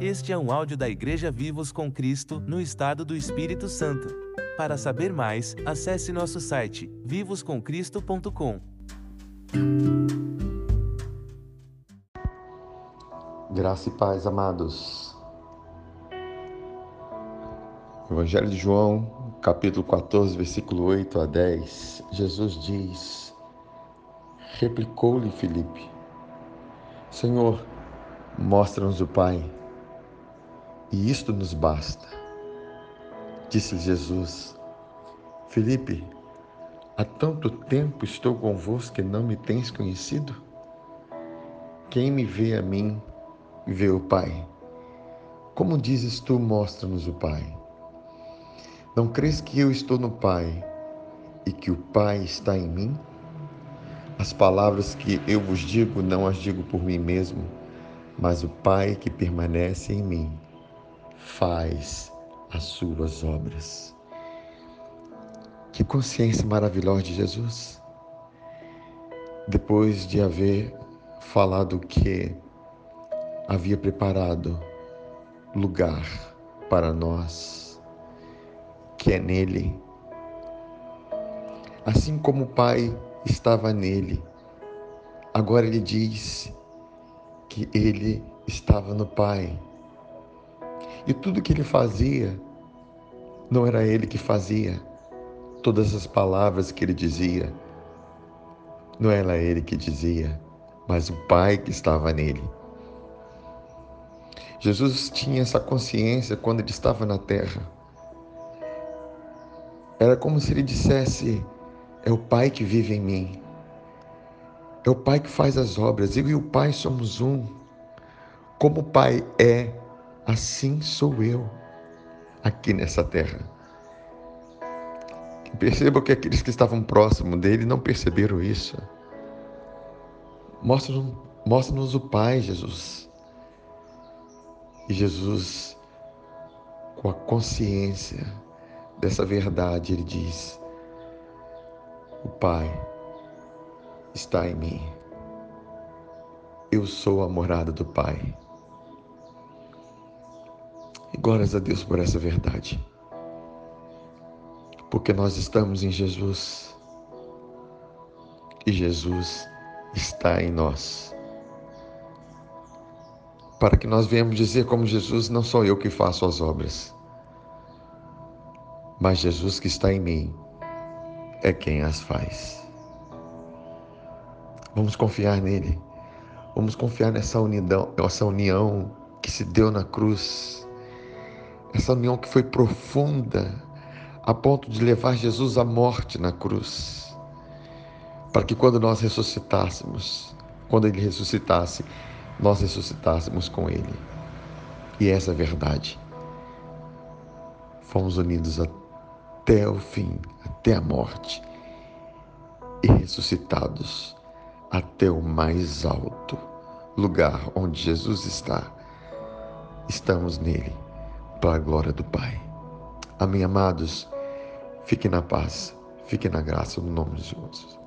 Este é um áudio da Igreja Vivos com Cristo, no estado do Espírito Santo. Para saber mais, acesse nosso site vivoscomcristo.com. Graça e paz, amados. Evangelho de João, capítulo 14, versículo 8 a 10. Jesus diz: Replicou-lhe Filipe: Senhor, mostra-nos o Pai e isto nos basta. Disse Jesus: Felipe, há tanto tempo estou convosco que não me tens conhecido? Quem me vê a mim, vê o Pai. Como dizes tu, mostra-nos o Pai. Não crês que eu estou no Pai e que o Pai está em mim? As palavras que eu vos digo não as digo por mim mesmo, mas o Pai que permanece em mim faz as suas obras. Que consciência maravilhosa de Jesus. Depois de haver falado que havia preparado lugar para nós, que é nele. Assim como o Pai estava nele, agora ele diz que ele estava no Pai e tudo que ele fazia, não era ele que fazia. Todas as palavras que ele dizia, não era ele que dizia, mas o Pai que estava nele. Jesus tinha essa consciência quando ele estava na terra. Era como se ele dissesse: É o Pai que vive em mim. É o Pai que faz as obras. Eu e o Pai somos um. Como o Pai é, assim sou eu aqui nessa terra. Perceba que aqueles que estavam próximos dele não perceberam isso. Mostra-nos mostra o Pai, Jesus. E Jesus, com a consciência dessa verdade, ele diz: O Pai está em mim. Eu sou a morada do Pai. E glórias a Deus por essa verdade. Porque nós estamos em Jesus e Jesus está em nós. Para que nós venhamos dizer como Jesus, não sou eu que faço as obras, mas Jesus que está em mim é quem as faz. Vamos confiar nele. Vamos confiar nessa unidão, essa união que se deu na cruz essa união que foi profunda a ponto de levar Jesus à morte na cruz, para que quando nós ressuscitássemos, quando ele ressuscitasse, nós ressuscitássemos com ele. E essa é a verdade. Fomos unidos até o fim, até a morte, e ressuscitados até o mais alto lugar onde Jesus está. Estamos nele para a glória do Pai. Amém, amados. Fiquem na paz, fiquem na graça no nome de Jesus.